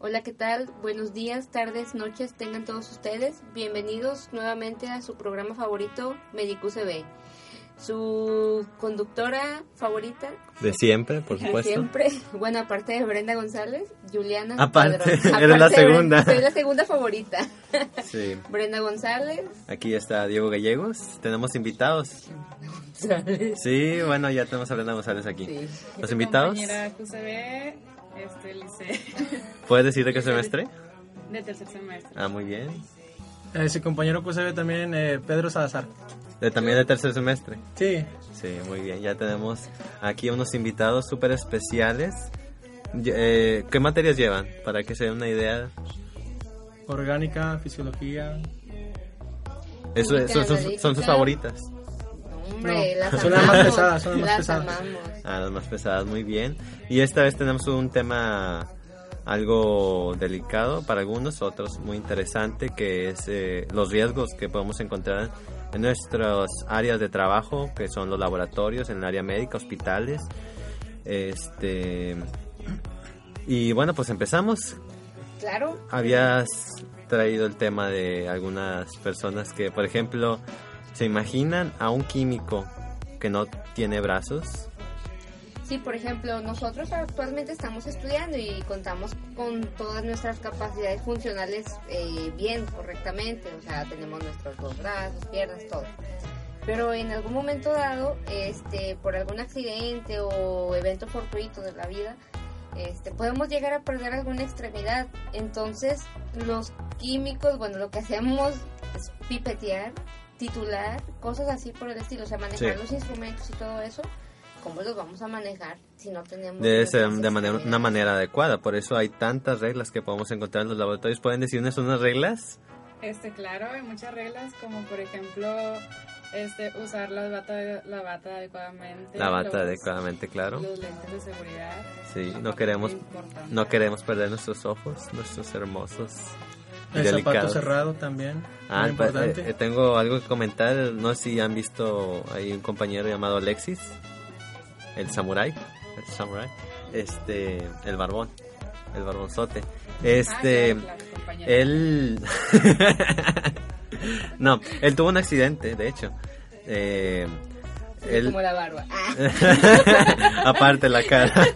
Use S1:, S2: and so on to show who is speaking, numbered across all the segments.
S1: Hola, ¿qué tal? Buenos días, tardes, noches, tengan todos ustedes. Bienvenidos nuevamente a su programa favorito, MedicuCB. Su conductora favorita.
S2: De siempre, por
S1: De
S2: supuesto.
S1: siempre. Bueno, aparte de Brenda González, Juliana.
S2: Aparte,
S1: Padrón.
S2: eres la
S1: de
S2: segunda.
S1: Soy la segunda favorita.
S2: Sí.
S1: Brenda González.
S2: Aquí está Diego Gallegos. Tenemos invitados. Sí, bueno, ya tenemos a Brenda González aquí.
S1: Sí.
S2: ¿Los invitados?
S3: Este, Lice,
S2: ¿Puedes decir de qué semestre?
S3: de tercer semestre.
S2: Ah, muy bien.
S4: Ese compañero que ve también, eh, Pedro Salazar.
S2: De, también de tercer semestre.
S4: Sí,
S2: Sí, muy bien. Ya tenemos aquí unos invitados súper especiales. Eh, ¿Qué materias llevan? Para que se den una idea.
S4: orgánica, fisiología.
S2: Eso, son, son sus favoritas.
S1: Hombre,
S4: No,
S1: las
S4: son las más pesadas, son las más
S1: Las
S4: pesadas.
S1: amamos.
S2: Ah, las más pesadas, muy bien. Y esta vez tenemos un tema algo delicado para algunos, otros muy interesante, que es eh, los riesgos que podemos encontrar en nuestras áreas de trabajo, que son los laboratorios, en el área médica, hospitales. Este. Y bueno, pues empezamos.
S1: Claro.
S2: Habías traído el tema de algunas personas que, por ejemplo, se imaginan a un químico que no tiene brazos.
S1: Sí, por ejemplo, nosotros actualmente estamos estudiando y contamos con todas nuestras capacidades funcionales eh, bien, correctamente. O sea, tenemos nuestros dos brazos, piernas, todo. Pero en algún momento dado, este, por algún accidente o evento fortuito de la vida, este, podemos llegar a perder alguna extremidad. Entonces, los químicos, bueno, lo que hacemos es pipetear, titular, cosas así por el estilo, o sea, manejar
S2: Sí.
S1: los instrumentos y todo eso. ¿Cómo los vamos a manejar si no tenemos...
S2: Debe ser de manera, una manera adecuada, por eso hay tantas reglas que podemos encontrar en los laboratorios. ¿Pueden decirnos unas reglas?
S3: Este, claro, hay muchas reglas, como por ejemplo, este, usar la bata, la bata adecuadamente.
S2: La bata
S3: los-
S2: adecuadamente, claro.
S3: Los lentes de seguridad.
S2: Sí, no queremos, no queremos perder nuestros ojos, nuestros hermosos
S4: El zapato cerrado también.
S2: Ah,
S4: muy
S2: pa-
S4: importante.
S2: eh, tengo algo que comentar. No sé si han visto hay un compañero llamado Alexis, el samurai, el samurai, este, el barbón, el barbonzote. Este,
S3: Ah, claro,
S2: él, no, él tuvo un accidente, de hecho. Eh, él,
S1: Como la barba. Ah,
S2: aparte la cara,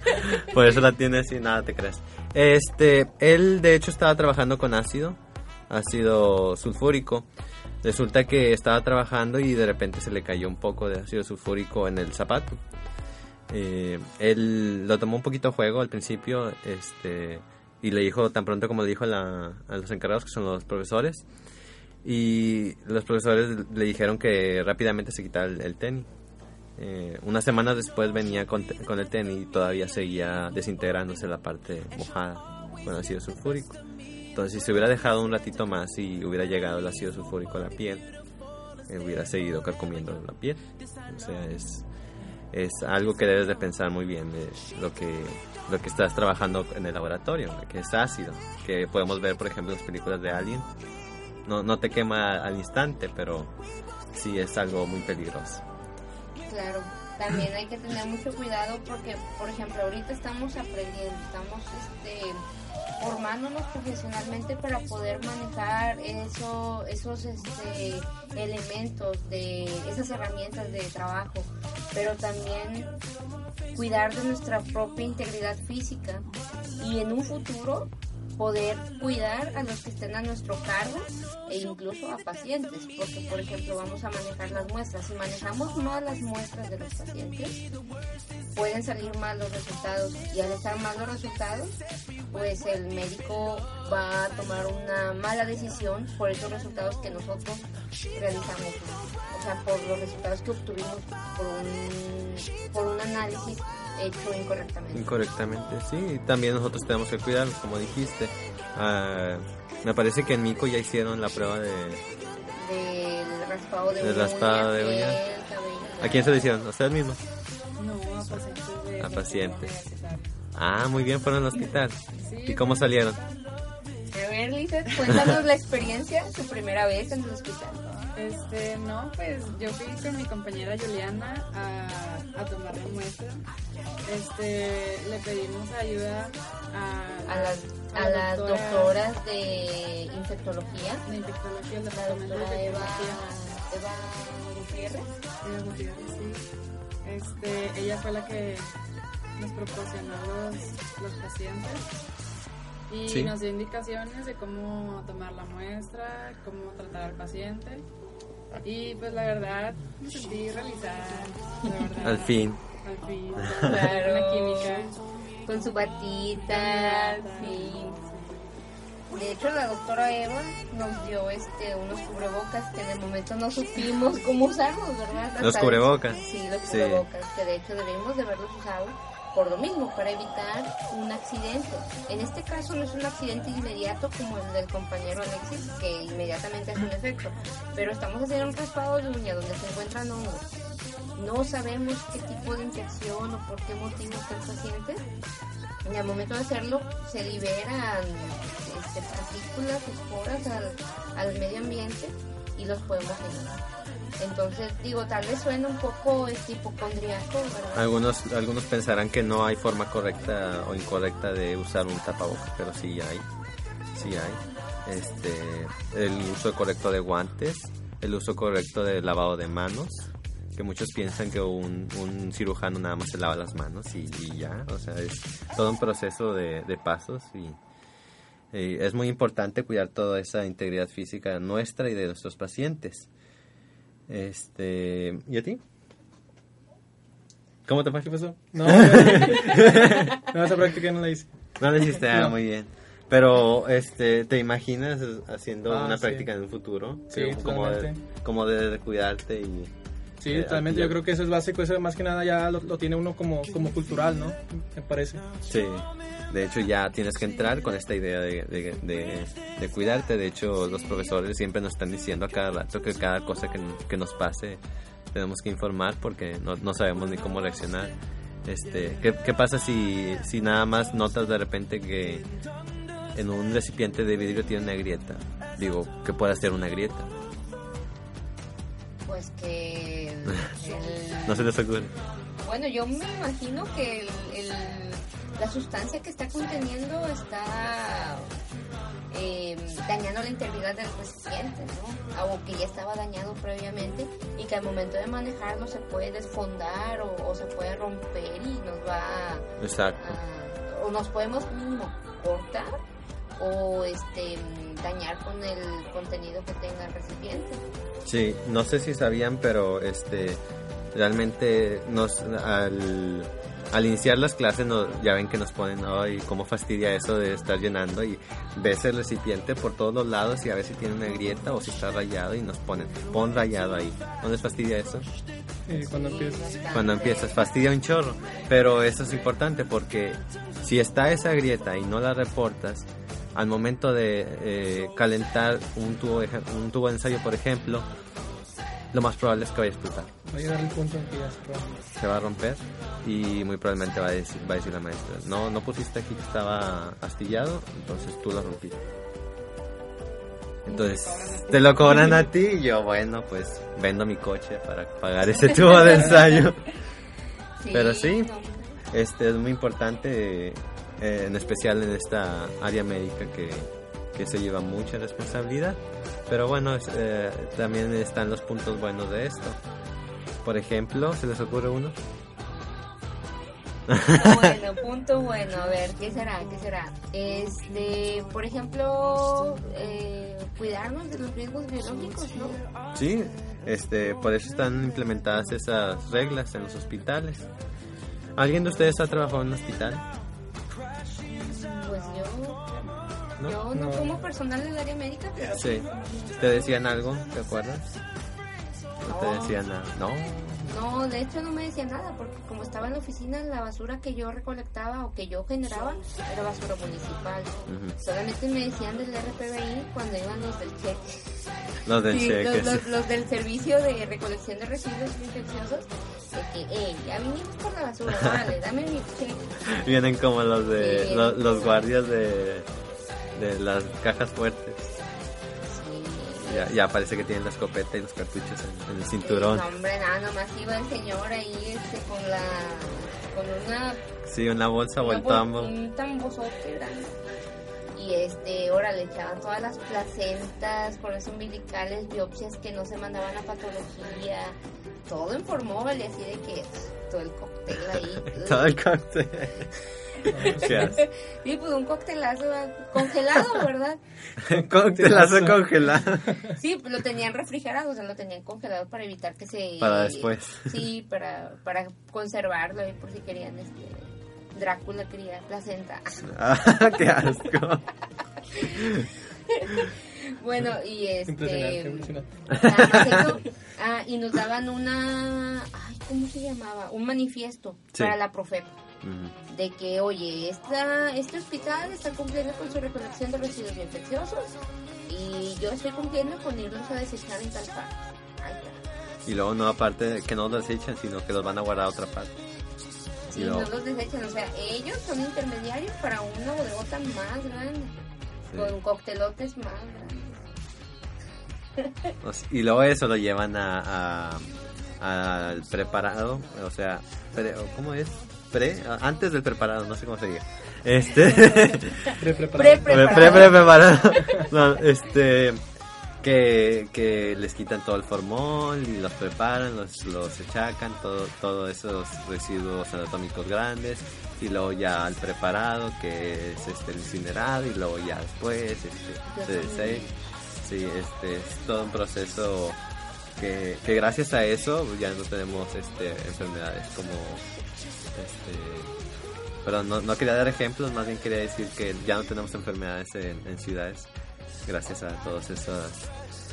S2: por eso la tiene así, nada te creas. Este, él de hecho estaba trabajando con ácido, ácido sulfúrico. Resulta que estaba trabajando y de repente se le cayó un poco de ácido sulfúrico en el zapato. Eh, él lo tomó un poquito a juego al principio, este, y le dijo tan pronto como le dijo la- a los encargados que son los profesores. Y los profesores le dijeron que rápidamente se quitara el, el tenis. Eh, unas semanas después venía con, con el tenis y todavía seguía desintegrándose la parte mojada con ácido sulfúrico. Entonces, si se hubiera dejado un ratito más y hubiera llegado el ácido sulfúrico a la piel, eh, hubiera seguido carcomiendo la piel. O sea, es, es algo que debes de pensar muy bien de lo que, lo que estás trabajando en el laboratorio, que es ácido, que podemos ver, por ejemplo, en las películas de Alien. No, no te quema al instante, pero sí es algo muy peligroso.
S1: claro. También hay que tener mucho cuidado porque, por ejemplo, ahorita estamos aprendiendo, estamos este, formándonos profesionalmente para poder manejar eso, esos este, elementos de esas herramientas de trabajo, pero también cuidar de nuestra propia integridad física y en un futuro poder cuidar a los que estén a nuestro cargo e incluso a pacientes, porque por ejemplo vamos a manejar las muestras. Si manejamos mal las muestras de los pacientes, pueden salir mal los resultados y al estar mal los resultados, pues el médico va a tomar una mala decisión por esos resultados que nosotros realizamos, o sea, por los resultados que obtuvimos por un, por un análisis hecho incorrectamente.
S2: Incorrectamente, sí. También nosotros tenemos que cuidarlos, como dijiste. Ah, me parece que en Mico ya hicieron la prueba de...
S1: Del raspado de uñas,
S2: raspado de
S1: piel,
S2: uñas.
S1: cabello.
S2: ¿A quién se lo hicieron? ¿A ustedes mismos?
S3: No, a pacientes de
S2: A pacientes. Ah, muy bien, fueron al hospital.
S3: Sí,
S2: ¿Y cómo salieron?
S1: A ver, Lizeth, cuéntanos la experiencia, su primera vez en el hospital.
S3: Este, no, pues yo fui con mi compañera Juliana a, a tomar la muestra. Este, le pedimos ayuda a,
S1: A las,
S3: a
S1: a
S3: la
S1: las
S3: doctora
S1: doctoras de infectología,
S3: de infectología, el
S1: la
S3: departamento de
S1: doctora Eva,
S3: infectología.
S1: Eva Gutiérrez.
S3: Eva Gutiérrez, sí. Este, ella fue la que nos proporcionó los, los pacientes y
S2: Sí.
S3: nos dio indicaciones de cómo tomar la muestra, cómo tratar al paciente. Y pues la verdad me sentí realizada, la verdad.
S2: Al fin.
S3: Al fin.
S1: Claro.
S3: La química.
S1: Con su batita, sí. De hecho, la doctora Eva nos dio este unos cubrebocas que en el momento no supimos cómo usarlos, ¿verdad?
S2: Los
S1: Hasta-
S2: cubrebocas.
S1: Sí, los
S2: Sí.
S1: cubrebocas, que de hecho debemos de haberlos usado por lo mismo, para evitar un accidente. En este caso no es un accidente inmediato como el del compañero Alexis, que inmediatamente hace un efecto, pero estamos haciendo un raspado de uña donde se encuentran hongos. No sabemos qué tipo de infección o por qué motivo está el paciente. Y al momento de hacerlo se liberan este, partículas, esporas al, al medio ambiente y los podemos inhalar. Entonces, digo, tal vez suena un poco este, hipocondriaco, ¿verdad?
S2: Algunos, algunos pensarán que no hay forma correcta o incorrecta de usar un tapabocas, pero sí hay. Sí hay. Este, el uso correcto de guantes, el uso correcto de lavado de manos, que muchos piensan que un, un cirujano nada más se lava las manos y, ya. O sea, es todo un proceso de, pasos y es muy importante cuidar toda esa integridad física nuestra y de nuestros pacientes. Este, ¿y a ti? ¿Cómo te fue?
S4: ¿Qué pasó? No, no, esa práctica no la hice.
S2: No lo hiciste, ah,
S4: No.
S2: muy bien. Pero, este, ¿te imaginas haciendo
S4: Ah,
S2: una
S4: sí.
S2: práctica en un futuro?
S4: Sí,
S2: como, de, como de, de cuidarte y...
S4: Sí,
S2: Eh,
S4: totalmente. Yo creo que eso es básico. Eso más que nada ya lo, lo tiene uno como, como cultural, ¿no? Me parece.
S2: Sí, de hecho ya tienes que entrar con esta idea de, de, de- de cuidarte. De hecho, los profesores siempre nos están diciendo a cada rato que cada cosa que, que nos pase tenemos que informar porque no, no sabemos ni cómo reaccionar. Este, ¿qué, qué pasa si, si nada más notas de repente que en un recipiente de vidrio tiene una grieta? Digo, ¿qué puede hacer una grieta?
S1: Pues que... el-
S2: No se les ocurre.
S1: Bueno, yo me imagino que el, el- la sustancia que está conteniendo está eh, dañando la integridad del recipiente, ¿no? O que ya estaba dañado previamente y que al momento de manejarlo se puede desfondar o, o se puede romper y nos va a,
S2: Exacto.
S1: a- o nos podemos mínimo cortar o este dañar con el contenido que tenga el recipiente.
S2: Sí, no sé si sabían, pero este realmente nos al, al iniciar las clases nos, ya ven que nos ponen, ay, cómo fastidia eso de estar llenando y ves el recipiente por todos los lados y a ver si tiene una grieta o si está rayado y nos ponen, pon rayado ahí. ¿No les fastidia eso?
S4: eh, cuando
S1: Sí,
S4: empiezas.
S2: Cuando empiezas, fastidia un chorro. Pero eso es importante porque si está esa grieta y no la reportas, al momento de eh, calentar un tubo, de un tubo de ensayo, por ejemplo, lo más probable es que vaya a explotar.
S4: Va a llegar el punto en que ya se
S2: va a romper y muy probablemente va a decir, va a decir la maestra, no, no pusiste aquí que estaba astillado, entonces tú lo rompiste. Entonces, te lo cobran a ti y yo, bueno, pues vendo mi coche para pagar ese tubo de ensayo. Pero sí.
S1: no.
S2: Este es muy importante, eh, en especial en esta área médica que, que se lleva mucha responsabilidad. Pero bueno, eh, también están los puntos buenos de esto. Por ejemplo, ¿se les ocurre uno?
S1: Bueno, punto bueno. A ver, ¿qué será? ¿Qué será? Este, por ejemplo, eh, cuidarnos de los riesgos biológicos, ¿no?
S2: Sí, este, por eso están implementadas esas reglas en los hospitales. ¿Alguien de ustedes ha trabajado en un hospital? ¿No?
S1: yo no,
S4: No.
S1: como personal del área médica, pero
S2: Sí. ¿Te decían algo? ¿Te acuerdas? ¿No te decían nada? No.
S1: No, de hecho no me decía nada, porque como estaba en la oficina, la basura que yo recolectaba o que yo generaba era basura municipal. Solamente me decían del RPBI cuando iban los del cheque.
S2: Los del
S1: Sí,
S2: cheque,
S1: los, los- los del servicio de recolección de residuos infecciosos, de que, hey, ya vinimos por la basura, vale, dame mi cheque.
S2: Vienen como los de
S1: Sí.
S2: los guardias de, de las cajas fuertes. Ya, ya parece que tienen la escopeta y los cartuchos en, en el cinturón.
S1: No, hombre, nada, nomás iba el señor ahí este, con la. con una.
S2: Sí, una bolsa vuelta
S1: bol- un tambozote grande. Y este, ahora le echaban todas las placentas, cordones umbilicales, biopsias que no se mandaban a patología. Todo en formol y así de que todo el cóctel ahí.
S2: Todo el cóctel.
S1: Sí, pues un coctelazo congelado, ¿verdad?
S2: Cóctelazo congelado.
S1: Sí, pues lo tenían refrigerado, o sea, lo tenían congelado para evitar que se...
S2: Para después.
S1: Sí, para, para conservarlo y por si querían, este... Drácula quería placenta.
S2: Ah, qué asco.
S1: Bueno, y este... eso. Ah, y nos daban una... Ay, ¿cómo se llamaba? Un manifiesto
S2: Sí.
S1: para la De que, oye, esta, este hospital está cumpliendo con su recolección de residuos infecciosos y yo estoy cumpliendo con irlos a desechar en tal parte. Ahí está.
S2: Y luego no aparte que no los echan, sino que los van a guardar a otra parte.
S1: Sí,
S2: Y
S1: no
S2: luego-
S1: los desechan, o sea, ellos son intermediarios para una bodegota más grande,
S2: Sí.
S1: con coctelotes más grandes.
S2: Y luego eso lo llevan a, a- al preparado, o sea, pre- ¿cómo es? Pre, antes del preparado, no sé cómo se diga. Este,
S4: Pre-preparado.
S1: Pre-
S2: pre, pre,
S1: Preparado.
S2: preparado. No, este, que, que les quitan todo el formol y los preparan, los, los echacan, todo, todos esos residuos anatómicos grandes y luego ya al preparado que es este el incinerado y luego ya después este, se. Sí, este es todo un proceso que, que gracias a eso ya no tenemos este enfermedades como este pero no, no quería dar ejemplos, más bien quería decir que ya no tenemos enfermedades en, en ciudades gracias a todas esas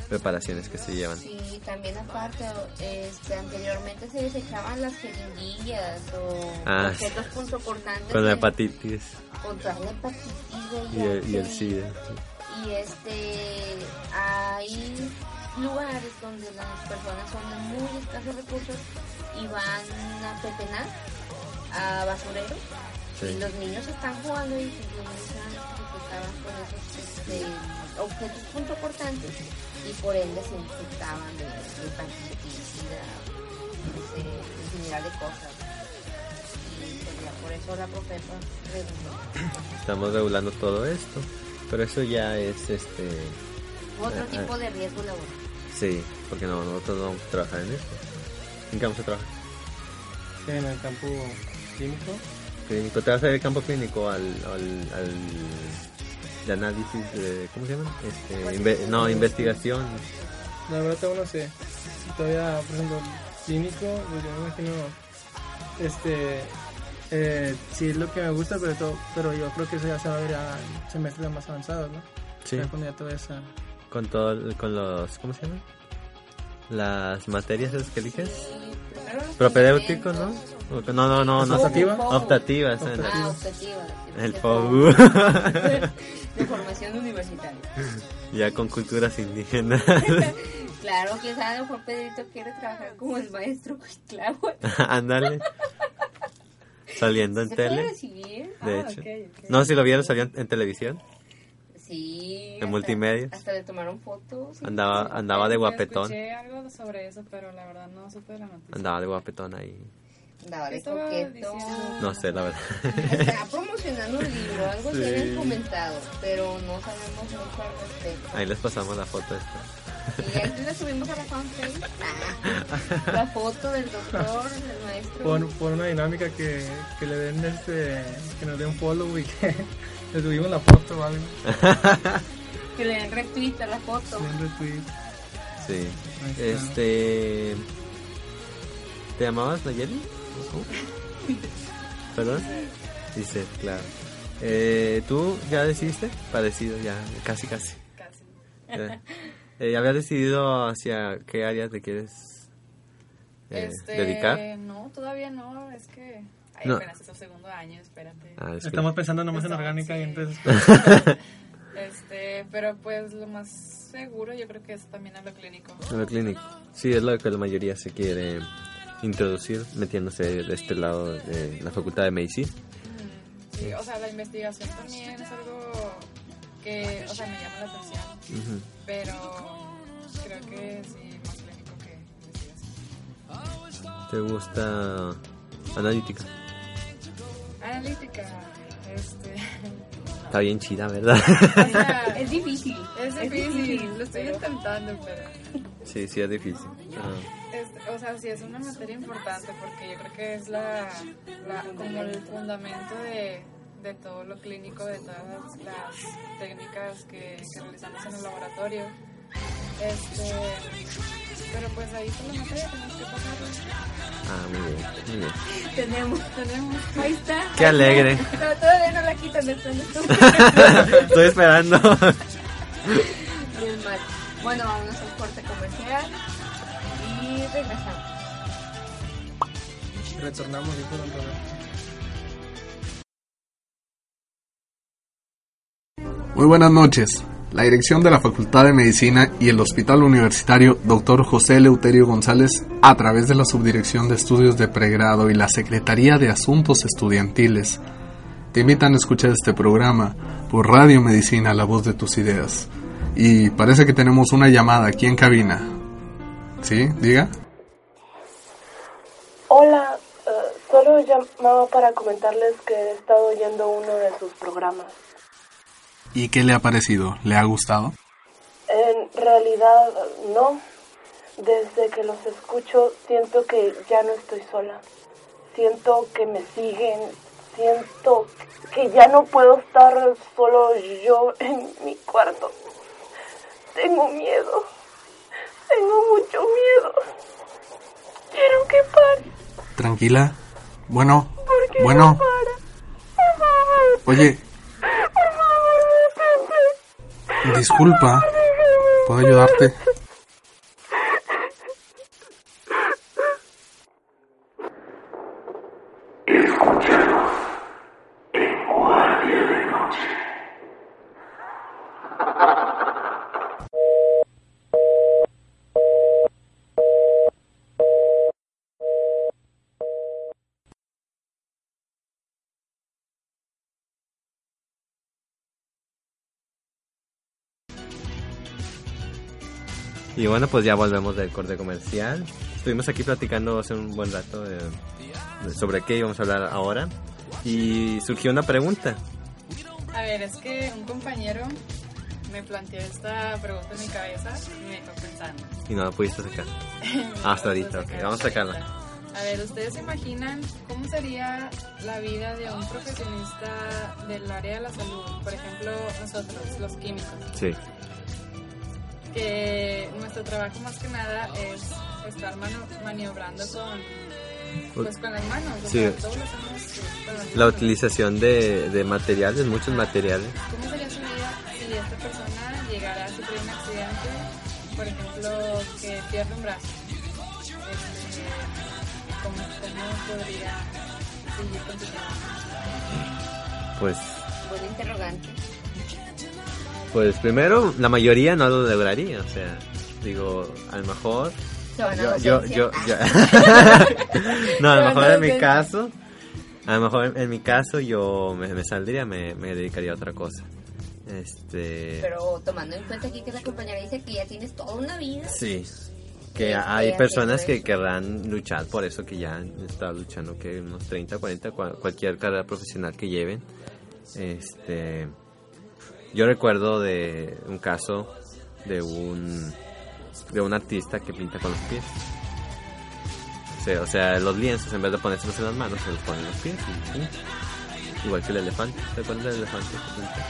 S2: preparaciones que se llevan.
S1: Sí, también aparte, este, anteriormente se desechaban las jeringuillas o
S2: Ah,
S1: objetos punzocortantes
S2: Con la hepatitis
S1: contra la hepatitis
S2: y el, y el
S1: VIH.
S2: SIDA.
S1: Y este, hay lugares donde las personas son de muy escasos recursos y van a pepenar a basurero
S2: Sí.
S1: y los niños están jugando y sus niños se infectaban con esos este, objetos punzocortantes y por ende se infectaban de, de SIDA, no sé, infinidad de cosas. Y pues ya por eso la profeta reguló.
S2: Estamos regulando todo esto, pero eso ya es este
S1: Otro
S2: Ah,
S1: tipo de riesgo laboral.
S2: sí, porque no nosotros no vamos a trabajar en esto. ¿En qué vamos a trabajar?
S4: Sí, en el campo químico.
S2: Clínico, te vas a ir al campo clínico al, al, al de análisis de ¿cómo se llama? Este, inve- no, investigación.
S4: La verdad todavía no sé. Todavía, por ejemplo, clínico, pues yo me imagino, este, eh, sí es lo que me gusta, pero, todo, pero yo creo que eso ya se va a ver a semestres más avanzados, ¿no?
S2: Sí.
S4: Ya toda esa...
S2: Con todo con los ¿cómo se llama? Las materias esas que eliges. Propedéutico, ¿no? No, no, no, no.
S4: ¿Optativa?
S2: Optativas. eh.
S1: Ah, optativa.
S2: El POU.
S1: De formación universitaria.
S2: ya con culturas indígenas.
S1: Claro, que sabe, a lo mejor Pedrito quiere trabajar como el maestro Claro.
S2: Ándale. Saliendo en
S1: ¿Se puede
S2: tele.
S1: recibir?
S2: De
S3: Ah,
S2: hecho.
S3: ok, ok.
S2: No, si lo vieron, salió en, en televisión.
S1: Sí.
S2: En
S1: hasta-
S2: multimedios.
S1: Hasta le tomaron fotos.
S2: Andaba, andaba de
S3: Yo
S2: guapetón.
S3: Escuché algo sobre eso, pero la verdad no supe la noticia.
S2: Andaba de guapetón ahí.
S1: Andaba
S3: ¿Qué
S1: de
S3: estaba
S1: coqueto.
S3: diciendo?
S2: No sé, la verdad.
S1: Está promocionando un libro, algo
S2: Sí.
S1: tienen comentado, pero no sabemos mucho al respecto.
S2: Ahí les pasamos la foto esta.
S1: Y ahí la subimos a la fanpage. Ah, la foto del doctor, del maestro.
S4: Pon, pon una dinámica que, que le den este, que nos den follow y que le subimos la foto o algo.
S1: Que le den retweet a la foto.
S4: Den retweet.
S2: Sí. Este. ¿Te llamabas Nayeli? ¿Cómo? ¿Perdón? Dice, claro. Eh, ¿Tú ya decidiste? Parecido, ya, casi, casi.
S3: Casi.
S2: Eh, ¿Habías decidido hacia qué área te quieres eh,
S3: Este,
S2: dedicar?
S3: No, todavía no, es que ay,
S2: No.
S3: apenas es el segundo año, espérate.
S2: Ah, es que-
S4: Estamos pensando nomás en
S3: Estamos,
S4: orgánica y entonces...
S3: Este, pero pues lo más seguro yo creo que es también a lo clínico.
S2: En la clínica. Sí, es lo que la mayoría se quiere introducir, metiéndose de este lado de la Facultad de Medicina.
S3: Sí, o sea, la investigación también es algo que, o sea, me llama la atención,
S2: Ujú.
S3: pero creo que sí, más clínico que investigación.
S2: ¿Te gusta analítica?
S3: Analítica, este...
S2: Está bien chida, ¿verdad?
S3: o sea,
S1: Es difícil.
S3: es difícil, lo estoy intentando, pero...
S2: sí, sí, es difícil.
S3: Este, o sea, sí es una materia importante porque yo creo que es la, la- como el fundamento de, de todo lo clínico, de todas las, técnicas que, que realizamos en el laboratorio. Este, pero pues ahí por la materia tenemos que pasarlo.
S2: ah, muy bien, muy bien.
S1: Tenemos.
S3: Tenemos.
S1: Ahí está.
S2: Qué alegre.
S1: No, todavía no la quitan pronto.
S2: Estoy esperando.
S1: Bien mal. Bueno, vamos a un corte comercial y regresamos.
S4: Retornamos y por otro lado.
S5: Muy buenas noches. La dirección de la Facultad de Medicina y el Hospital Universitario Dr. José Eleuterio González, a través de la Subdirección de Estudios de Pregrado y la Secretaría de Asuntos Estudiantiles, te invitan a escuchar este programa por Radio Medicina, la voz de tus ideas. Y parece que tenemos una llamada aquí en cabina. ¿Sí? Diga.
S6: Hola, eh, solo llamaba para comentarles que he estado oyendo uno de sus programas.
S5: ¿Y qué le ha parecido? ¿Le ha gustado?
S6: En realidad, no. Desde que los escucho, siento que ya no estoy sola. Siento que me siguen. Siento que ya no puedo estar solo yo en mi cuarto. Tengo miedo. Tengo mucho miedo. Quiero que pare.
S5: Tranquila. Bueno.
S6: ¿Por qué
S5: Bueno.
S6: no para? Por favor.
S5: Oye,
S6: Por favor,
S5: disculpa. ¿Puedo ayudarte?
S2: Y bueno, pues ya volvemos del corte comercial. Estuvimos aquí platicando hace un buen rato de- de sobre qué íbamos a hablar ahora. Y surgió una pregunta.
S3: A ver, es que un compañero me planteó esta pregunta en mi cabeza y me dejó pensando.
S2: Y no la pudiste sacar. Hasta ahorita, ok. Vamos a sacarla.
S3: A ver, ¿ustedes se imaginan cómo sería la vida de un profesionista del área de la salud? Por ejemplo, nosotros, los químicos,
S2: Sí.
S3: Que nuestro trabajo más que nada es estar maniobrando con, pues, con las manos. o
S2: Sí.
S3: sea, todo lo hacemos con las
S2: La
S3: manos.
S2: utilización de, de materiales, muchos materiales.
S3: ¿Cómo sería su vida si esta persona llegara a sufrir un accidente? Por ejemplo, que pierde un brazo. Este, ¿cómo, ¿Cómo podría seguir con su trabajo?
S2: Pues,
S1: Buen interrogante.
S2: Pues primero, la mayoría no lo lograría. O sea, digo, a lo mejor
S1: a
S2: yo, yo,
S1: docencia.
S2: yo, yo- no, a lo mejor en mi caso, a lo mejor en mi caso yo me, me saldría, me, me dedicaría a otra cosa. Este,
S1: Pero tomando en cuenta aquí que la compañera dice que ya tienes toda una vida.
S2: sí, que
S1: Sí,
S2: hay personas que querrán luchar por eso, que ya estado luchando, que unos 30, 40, cua- cualquier carrera profesional que lleven. Este, yo recuerdo de un caso de un de un artista que pinta con los pies. O sea, o sea, los lienzos en vez de ponérselos en las manos se los ponen en los pies y pinta. Igual que el elefante. ¿Te acuerdas del elefante que pinta?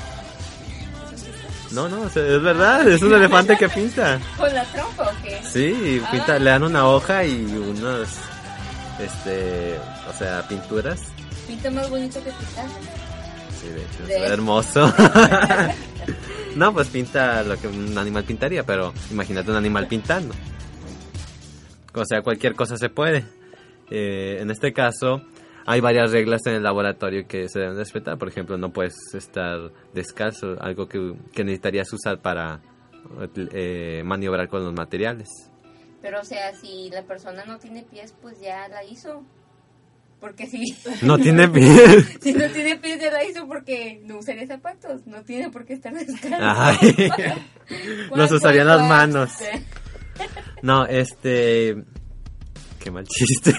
S2: No, no, o sea, es verdad, es un elefante que pinta.
S1: ¿Con la trompa o qué?
S2: Sí, pinta, le dan una hoja y unos, este, o sea, pinturas.
S1: Pinta más bonito que pintar.
S2: Sí, de hecho,
S1: De-
S2: es hermoso. no, pues pinta lo que un animal pintaría, pero imagínate un animal pintando. o sea, cualquier cosa se puede. Eh, en este caso, hay varias reglas en el laboratorio que se deben respetar. Por ejemplo, no puedes estar descalzo, algo que, que necesitarías usar para eh, maniobrar con los materiales.
S1: Pero, o sea, si la persona no tiene pies, pues ya la hizo. Porque si...
S2: No tiene pies.
S1: si no tiene pies, ya la hizo porque no usaría zapatos. No tiene por qué estar descalzo.
S2: Ay. Los usarían las manos. No, este... Qué mal chiste.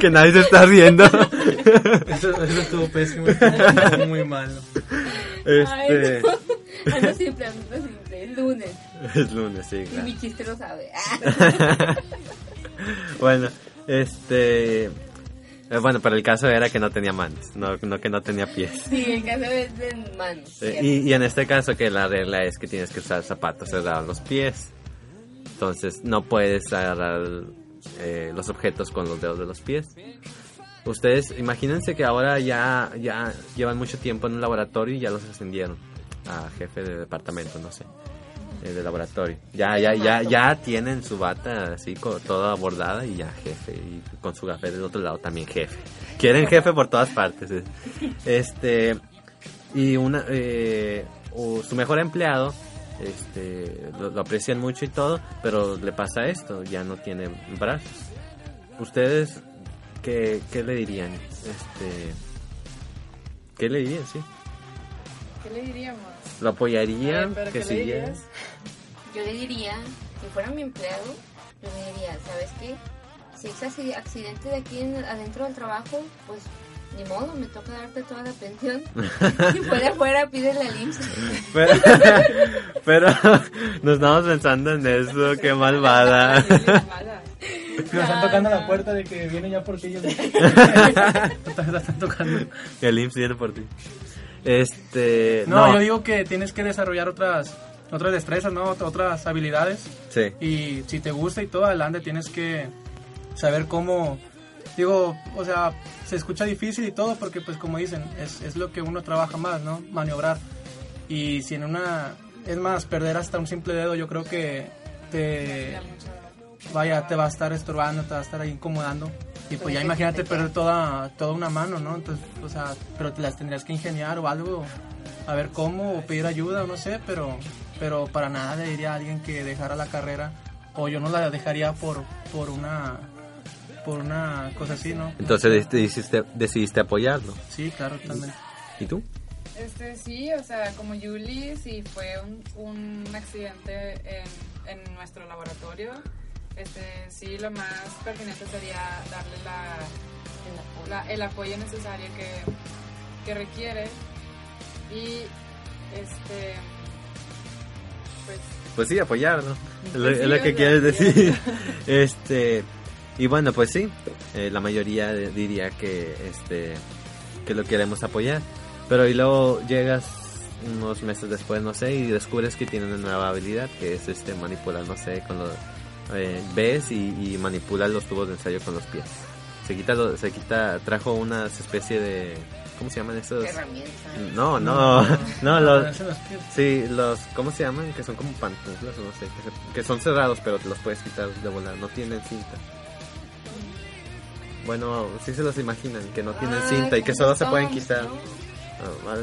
S2: que nadie se está riendo.
S4: Eso, eso estuvo pésimo. Estuvo muy malo.
S2: Este...
S1: Ay, no. Algo simple, algo simple. Es lunes.
S2: Es lunes, sí.
S1: Y
S2: claro.
S1: mi chiste lo sabe.
S2: bueno, este... eh, Bueno, pero el caso era que no tenía manos, no, no que no tenía pies.
S1: Sí, el caso es de manos.
S2: Eh, Y, y en este caso que la regla es que tienes que usar zapatos cerrados los pies. Entonces no puedes agarrar eh, los objetos con los dedos de los pies. Ustedes imagínense que ahora ya, ya llevan mucho tiempo en un laboratorio y ya los ascendieron a jefe de departamento, no sé, eh, de laboratorio. Ya, ya, ya, ya tienen su bata así toda bordada y ya jefe y con su café del otro lado también jefe. Quieren jefe por todas partes. eh. Este y una eh, o su mejor empleado este lo, lo aprecian mucho y todo pero le pasa esto ya no tiene brazos ustedes qué, qué le dirían este qué le dirían sí
S3: ¿Qué le diríamos?
S2: lo apoyarían que
S3: ¿qué le
S2: siguiera
S3: dirías?
S1: Yo le diría, si fuera mi empleado, yo le diría, ¿sabes qué? Si es acci- accidente de aquí en- adentro del trabajo, pues ni modo, me toca darte toda la pensión. si fuera afuera, pídele al IMSS.
S2: pero, pero nos estamos pensando en eso qué malvada.
S4: Pero están tocando la puerta de que vienen ya por ti. ellos. están, tocando.
S2: el IMSS viene por ti este
S4: No, yo digo que tienes que desarrollar otras otras destrezas, ¿no? Ot- Otras habilidades.
S2: sí
S4: Y si te gusta y todo adelante, tienes que saber cómo. Digo, o sea, se escucha difícil y todo porque, pues, como dicen, es, es lo que uno trabaja más, ¿no? Maniobrar. Y si en una. Es más, perder hasta un simple dedo, yo creo que te. Vaya, te va a estar estorbando, te va a estar ahí incomodando. Y pues ya imagínate perder toda, toda una mano, ¿no? Entonces, o sea, pero te las tendrías que ingeniar o algo, a ver cómo, o pedir ayuda, o no sé, pero, pero para nada le diría a alguien que dejara la carrera, o yo no la dejaría por, por una, por una cosa así, ¿no?
S2: entonces decidiste, decidiste apoyarlo
S4: Sí, claro, totalmente.
S2: ¿y tú?
S3: Este, sí, o sea, como Julie, sí fue un, un accidente en, en nuestro laboratorio. Este, sí, lo más pertinente sería darle la, la- el apoyo necesario que, que requiere. Y, este, pues,
S2: Pues sí, lo,
S3: Pues
S2: es
S3: sí,
S2: lo que quieres decir. este y bueno, pues sí, eh, la mayoría de- diría que este que lo queremos apoyar, pero y luego llegas unos meses después, no sé, y descubres que tiene una nueva habilidad que es este manipular, no sé, con los eh, ves y, y manipula los tubos de ensayo con los pies. Se quita, lo- se quita, trajo una especie de, ¿cómo se llaman esos?
S1: Herramienta.
S2: No, no, no, los. Sí, los, ¿cómo se llaman? Que son como pantuflas o no sé, que, se- que son cerrados pero te los puedes quitar de volar, no tienen cinta. Bueno, sí se los imaginan, que no tienen cinta y que solo se pueden quitar.
S1: ¿no?
S2: Ah.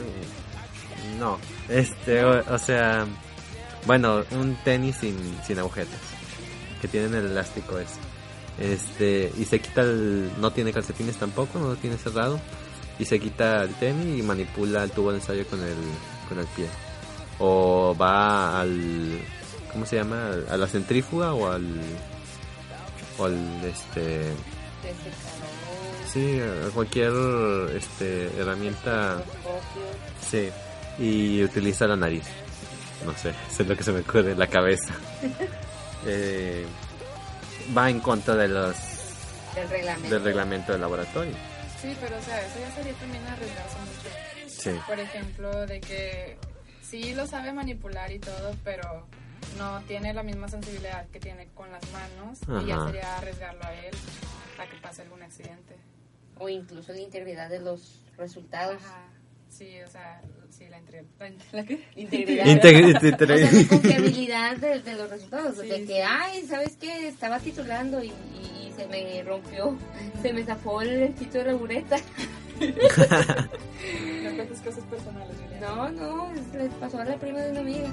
S2: No, este, o, o sea, bueno, un tenis sin, sin agujetas, que tienen el elástico ese. Este, y se quita el, no tiene calcetines tampoco, no lo tiene cerrado, y se quita el tenis y manipula el tubo de ensayo con el, con el pie. O va al, ¿cómo se llama? A la centrífuga o al, o al, este, sí, a cualquier, este, herramienta. Sí, y utiliza la nariz. No sé, eso es lo que se me ocurre la cabeza. Eh, va en contra de los
S1: Del reglamento.
S2: del reglamento del laboratorio.
S3: Sí, pero, o sea, eso ya sería también arriesgarse mucho.
S2: Sí.
S3: Por ejemplo, de que sí lo sabe manipular y todo, pero no tiene la misma sensibilidad que tiene con las manos y ya sería arriesgarlo a él a que pase algún accidente.
S1: O incluso la integridad de los resultados.
S3: Ajá. Sí, o sea, Sí, la integridad. ¿La, la qué?
S1: Integridad. O sea, la confiabilidad de, de los resultados.
S3: Sí,
S1: de
S3: sí.
S1: que, ay, ¿sabes qué? Estaba titulando y, y- y se me rompió, se me zafó el lentito de la bureta.
S3: No cuentes cosas personales, Juliana.
S1: No, no, les pasó a la prima de una amiga.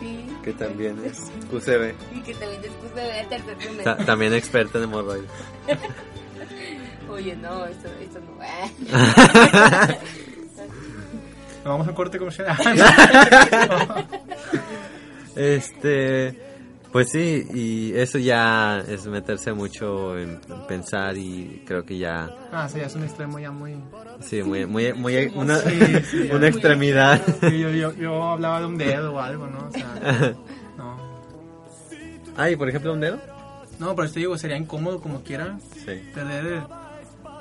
S1: Sí.
S2: que también es QCB.
S1: Y que también de ver tercer
S2: también experta en hemorroides.
S1: Oye, no, esto, esto no.
S4: Vamos a corte comercial.
S2: Este, pues sí, y eso ya es meterse mucho en pensar y creo que ya,
S4: ah, sí, es un extremo ya muy...
S2: sí, muy, muy, muy, una,
S4: Sí, sí,
S2: una extremidad.
S4: Sí, yo, yo, yo hablaba de un dedo o algo, ¿no? O sea, no.
S2: Ay, por ejemplo, un dedo.
S4: No, pero te digo, sería incómodo como quiera
S2: Sí.
S4: perder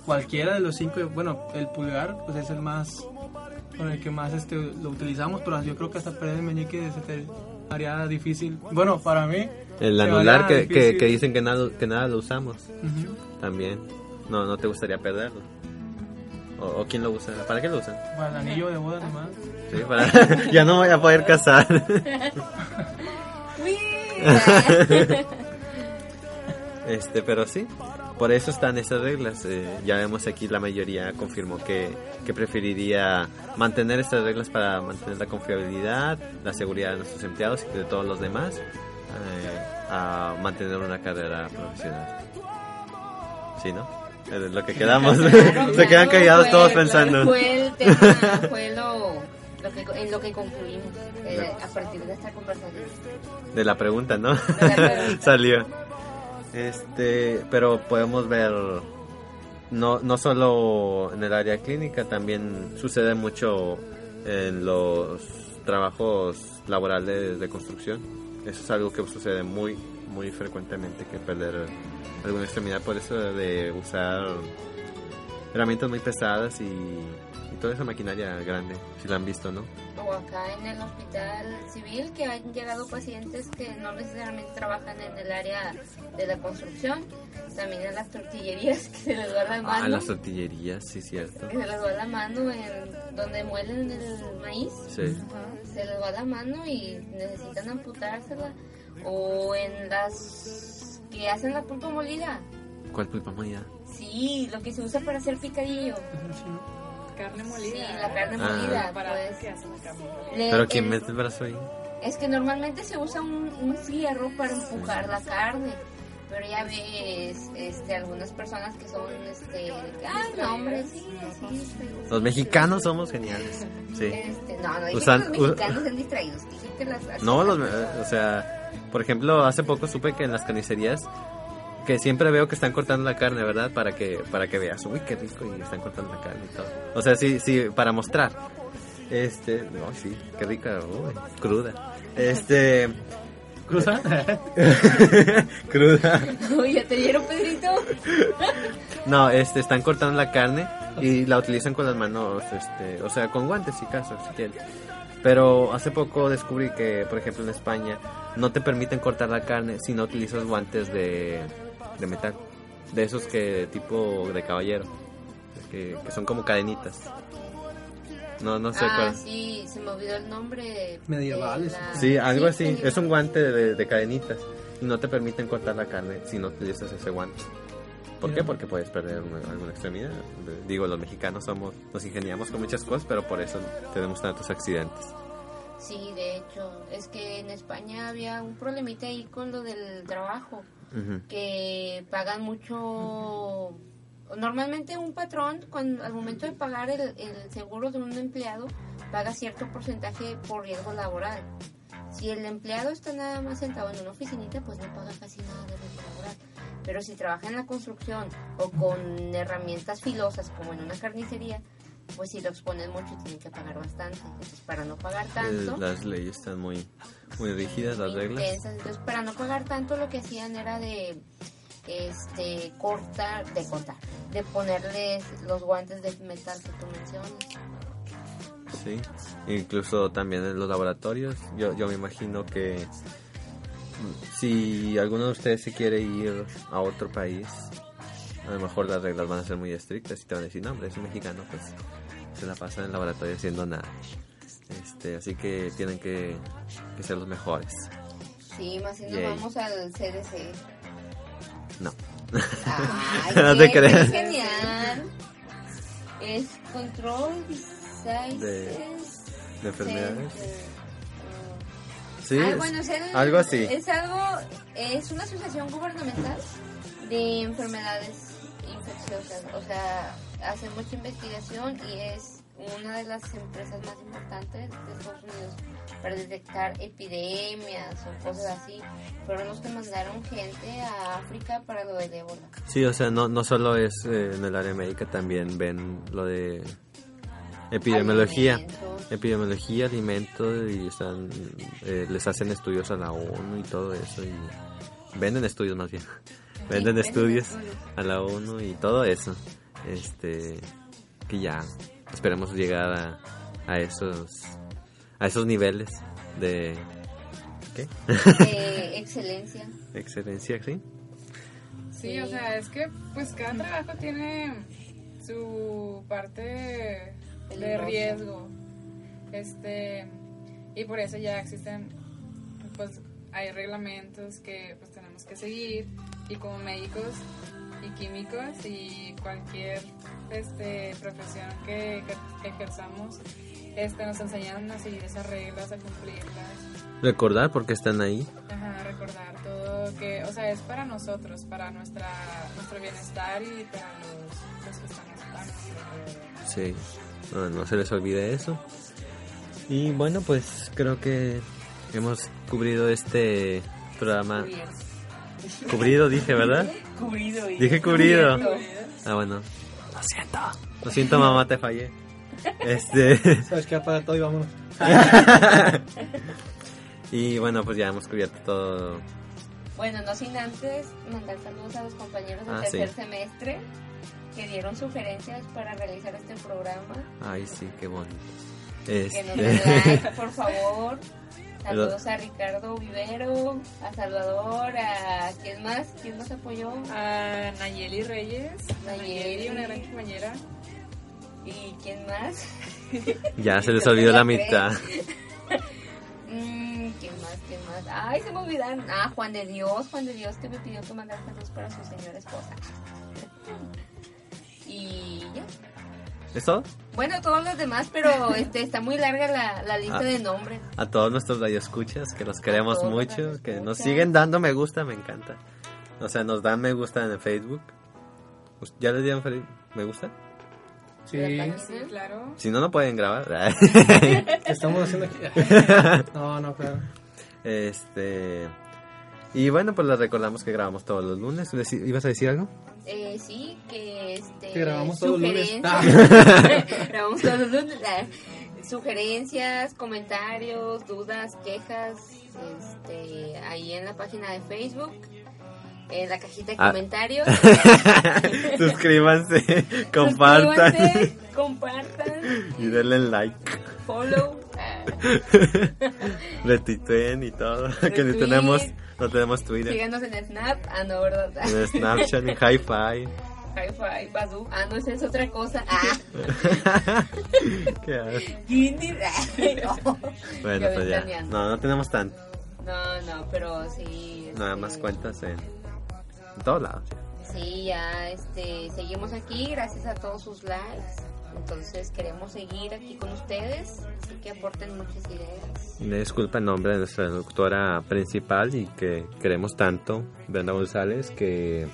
S4: cualquiera de los cinco. Bueno, el pulgar, pues es el más, con el que más este, lo utilizamos, pero yo creo que hasta perder el meñique se te haría difícil. Bueno, para mí.
S2: El anular que, que, dicen que nada, que nada lo usamos también. No, no te gustaría perderlo. ¿O, o quién lo usa? ¿Para qué lo usan?
S4: Para el anillo de boda nomás.
S2: Sí, para... ya no voy a poder casar. Este, pero sí, por eso están esas reglas. Eh, ya vemos aquí la mayoría confirmó que, que preferiría mantener estas reglas para mantener la confiabilidad, la seguridad de nuestros empleados y de todos los demás, eh, a mantener una carrera profesional. ¿Sí, no? Es lo que quedamos. Se quedan callados todos pensando.
S1: Fue el tema, fue lo, lo que, en lo que concluimos eh, a partir de esta conversación.
S2: De la pregunta, ¿no?
S1: la pregunta.
S2: Salió. Este, pero podemos ver, no, no solo en el área clínica, también sucede mucho en los trabajos laborales de construcción. Eso es algo que sucede muy, muy frecuentemente, que perder alguna extremidad por eso de usar herramientas muy pesadas y, y toda esa maquinaria grande, si la han visto, ¿no?
S1: O acá en el hospital civil que han llegado pacientes que no necesariamente trabajan en el área de la construcción, también en las tortillerías que se les va la
S2: Ah,
S1: mano.
S2: las tortillerías, sí, cierto.
S1: que se les va la mano en donde muelen el maíz.
S2: Sí.
S1: se les va la mano y necesitan amputársela o en las que hacen la pulpa molida
S2: ¿Cuál pulpa molida?
S1: sí lo que se usa para hacer picadillo
S3: Carne
S1: sí
S3: molida.
S1: la carne
S2: Ah.
S1: molida
S3: Para
S1: pues
S3: qué hacen la carne molida.
S1: le-
S2: ¿Pero quién mete el brazo ahí?
S1: es que normalmente se usa un, un fierro para empujar la carne pero ya ves este algunas personas que son este ay no hombre sí sí, sí,
S2: Los mexicanos somos geniales. Sí.
S1: este, no no dije
S2: Usan-
S1: que los mexicanos sean distraídos dije que las
S2: No, los, eh, o sea, por ejemplo, hace poco supe que en las carnicerías que siempre veo que están cortando la carne, ¿verdad? Para que para que veas, uy, qué rico y están cortando la carne y todo. O sea, sí, sí, para mostrar. Este, no, sí, qué rica, uy, cruda. Este,
S4: ¿Cruza?
S2: cruda.
S1: Uy, ya te dieron Pedrito
S2: No, este, están cortando la carne y la utilizan con las manos, este, o sea, con guantes si caso, si quieren. Pero hace poco descubrí que, por ejemplo, en España no te permiten cortar la carne si no utilizas guantes de, de metal, de esos que tipo de caballero, que, que son como cadenitas. No, no sé
S1: ah,
S2: cuál.
S1: sí, se me olvidó el nombre.
S4: Medievales.
S1: la-
S2: Sí, algo así.
S1: medieval.
S2: Es un guante de, de cadenitas y no te permiten cortar la carne si no utilizas ese guante. ¿Por qué? Porque puedes perder una- alguna extremidad. Digo, los mexicanos somos, nos ingeniamos con muchas cosas, pero por eso tenemos tantos accidentes.
S1: Sí, de hecho, es que en España había un problemita ahí con lo del trabajo, Que pagan mucho... Normalmente un patrón, cuando, al momento de pagar el, el seguro de un empleado, paga cierto porcentaje por riesgo laboral. Si el empleado está nada más sentado en una oficinita, pues no paga casi nada de riesgo laboral. Pero si trabaja en la construcción o con herramientas filosas como en una carnicería, pues si lo exponen mucho tienen que pagar bastante. Entonces, para no pagar
S2: Eh,
S1: tanto,
S2: Las leyes están muy, muy rígidas, las reglas.
S1: intensas. Entonces, para no pagar tanto, lo que hacían era de este cortar, de cortar, de ponerles los guantes de metal que tú mencionas.
S2: Sí, incluso también en los laboratorios. Yo, yo me imagino que mm, si alguno de ustedes se quiere ir a otro país, a lo mejor las reglas van a ser muy estrictas y te van a decir, no, hombre, es un mexicano, pues se la pasan en el laboratorio haciendo nada. Este, así que tienen que, que ser los mejores.
S1: Sí, más si nos
S2: Yay.
S1: vamos al CDC.
S2: No.
S1: Ay,
S2: No te creas.
S1: qué genial. Es Control
S2: De enfermedades.
S1: Center.
S2: Sí,
S1: Ah,
S2: es
S1: bueno, es el-
S2: algo así.
S1: Es algo, es una asociación gubernamental de enfermedades infecciosas. O sea, hace mucha investigación y es una de las empresas más importantes de Estados Unidos para detectar epidemias o cosas así. Fueron los que mandaron gente a África para lo del ébola.
S2: Sí, o sea, no, no solo es eh, en el área médica, también ven lo de epidemiología.
S1: Alimentos.
S2: Epidemiología, alimentos, y están, eh, les hacen estudios a la ONU y todo eso. Y venden estudios más bien. Venden estudios a la ONU y todo eso. Este, que ya esperemos llegar a, a esos a esos niveles de ¿qué?
S1: Eh, excelencia.
S2: excelencia, ¿sí?
S3: Sí, o sea, es que pues cada trabajo tiene su parte de riesgo. Este, y por eso ya existen pues hay reglamentos que pues tenemos que seguir y como médicos y químicos y cualquier este profesión que, que ejerzamos este nos enseñan a seguir esas reglas, a cumplirlas.
S2: Recordar porque están ahí.
S3: Ajá, recordar todo que, o sea, es para nosotros, para nuestra nuestro bienestar y para los, los que estamos a.
S2: Sí, no, no se les olvide eso. Y bueno, pues creo que hemos cubrido este programa. Cubrido dije, ¿verdad?
S1: Cubrido. y-
S2: Dije cubrido.
S1: Cubierto.
S2: Ah, bueno. Lo siento. Lo siento, mamá, te fallé. Este.
S4: ¿Sabes qué? Apaga todo y vámonos.
S2: y bueno, pues ya hemos cubierto todo.
S1: Bueno, no sin antes mandar saludos a los compañeros del
S2: Ah,
S1: tercer
S2: sí.
S1: semestre que dieron sugerencias para realizar este programa.
S2: Ay, sí, qué bonito.
S1: Que nos
S2: Este.
S1: den like, por favor. Saludos a Ricardo Vivero, a Salvador, a quién más, quién nos apoyó
S3: A Nayeli Reyes,
S1: Nayeli.
S3: Nayeli, una gran compañera.
S1: y quién más.
S2: ya se les olvidó la mitad.
S1: Mm, ¿Quién más? ¿Quién más? Ay, se me olvidaron. Ah, Juan de Dios, Juan de Dios que me pidió que mandara saludos para su señora esposa. Y ya.
S2: ¿Es todo?
S1: Bueno, todos los demás, pero este está muy larga la, la lista
S2: Ah.
S1: de nombres.
S2: A todos nuestros radioescuchas, que los queremos
S1: todos
S2: mucho, que nos siguen dando me gusta, me encanta. O sea, nos dan me gusta en el Facebook. Pues, ¿Ya les dieron me gusta?
S4: Sí.
S3: Sí, claro.
S2: Si no, no pueden grabar.
S4: ¿qué estamos haciendo aquí? No, no, claro.
S2: este. Y bueno, pues les recordamos que grabamos todos los lunes. ¿Ibas a decir algo?
S1: Eh, sí, que este.
S4: Que grabamos todos los lunes.
S1: sugerencias- grabamos todos los lunes. Sugerencias, comentarios, dudas, quejas, este, ahí en la página de Facebook, en la cajita de
S2: Ah.
S1: comentarios.
S2: Suscríbanse, compartan
S1: Suscríbanse, compartan,
S2: y denle like.
S1: follow.
S2: Retuiteen y todo. que ni tenemos, no tenemos Twitter.
S1: síganos en Snap. Ah, no, ¿verdad?
S2: En Snapchat, en Hi-Fi.
S1: Hi-Fi, Bazoo. Ah, no, esa es otra cosa. Ah,
S2: Qué.
S1: Tinder. no.
S2: Bueno,
S1: Yo
S2: pues ya. No, no tenemos tanto.
S1: No, no, pero sí.
S2: Nada
S1: este,
S2: más cuentas en, en todos lados.
S1: Sí, ya este, seguimos aquí gracias a todos sus likes. Entonces queremos seguir aquí con ustedes, así que aporten muchas ideas.
S2: Disculpa en nombre de nuestra doctora principal y que queremos tanto, Brenda González, que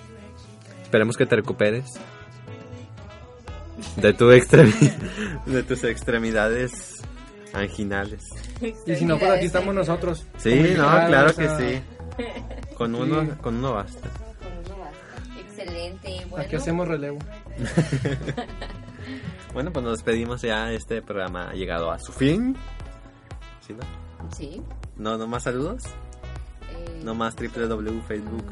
S2: esperemos que te recuperes de, tu extremi- de tus extremidades anginales.
S4: Y si no, pues aquí estamos nosotros.
S2: Sí, no, claro que sí. Con uno, con uno basta.
S1: Con uno basta. Excelente. Bueno,
S4: Aquí hacemos relevo.
S2: Bueno, pues nos despedimos ya. Este programa ha llegado a su fin. ¿Sí, no?
S1: Sí.
S2: No, no más saludos.
S1: eh,
S2: No más www.facebook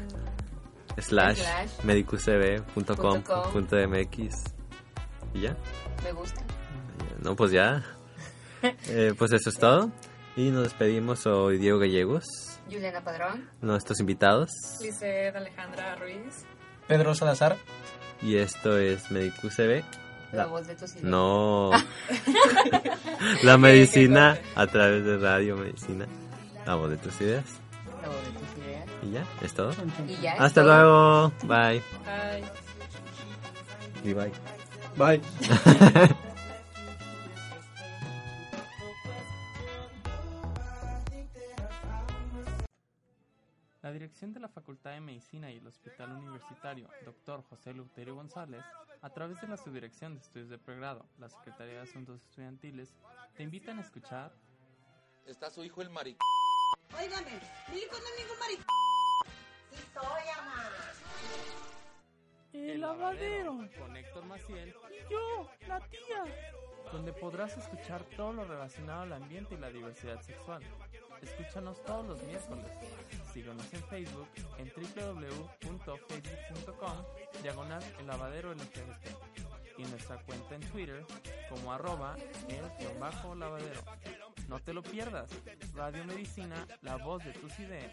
S2: slash
S1: Slash.
S2: medicucb.com.mx y ya.
S1: Me gusta.
S2: No, pues ya. Eh, pues eso es todo. Y nos despedimos hoy Diego Gallegos,
S1: Juliana Padrón.
S2: nuestros invitados.
S3: Dice Alejandra Ruiz.
S4: Pedro Salazar.
S2: Y esto es Medicucb.
S1: La, voz de tus ideas.
S2: No. la medicina a través de radio medicina. La voz de tus ideas.
S1: La voz de tus ideas.
S2: Y ya, es todo.
S1: Y ya es
S2: Hasta
S1: todo.
S2: luego. Bye.
S3: Ay.
S2: Y bye.
S4: Bye.
S7: dirección de la Facultad de Medicina y el Hospital Universitario Dr. José Luterio González, a través de la Subdirección de Estudios de Pregrado, la Secretaría de Asuntos Estudiantiles, te invitan a escuchar
S8: Está su hijo el maric...
S9: Óigame, mi hijo no es ningún maric... Sí soy, ama.
S7: El Lavadero con Héctor Maciel y yo, la tía, donde podrás escuchar todo lo relacionado al ambiente y la diversidad sexual. Escúchanos todos los miércoles. Síguenos en Facebook en www.facebook.com diagonal el lavadero LGBT y nuestra cuenta en Twitter como arroba el bajo lavadero. No te lo pierdas. Radio Medicina, la voz de tus ideas.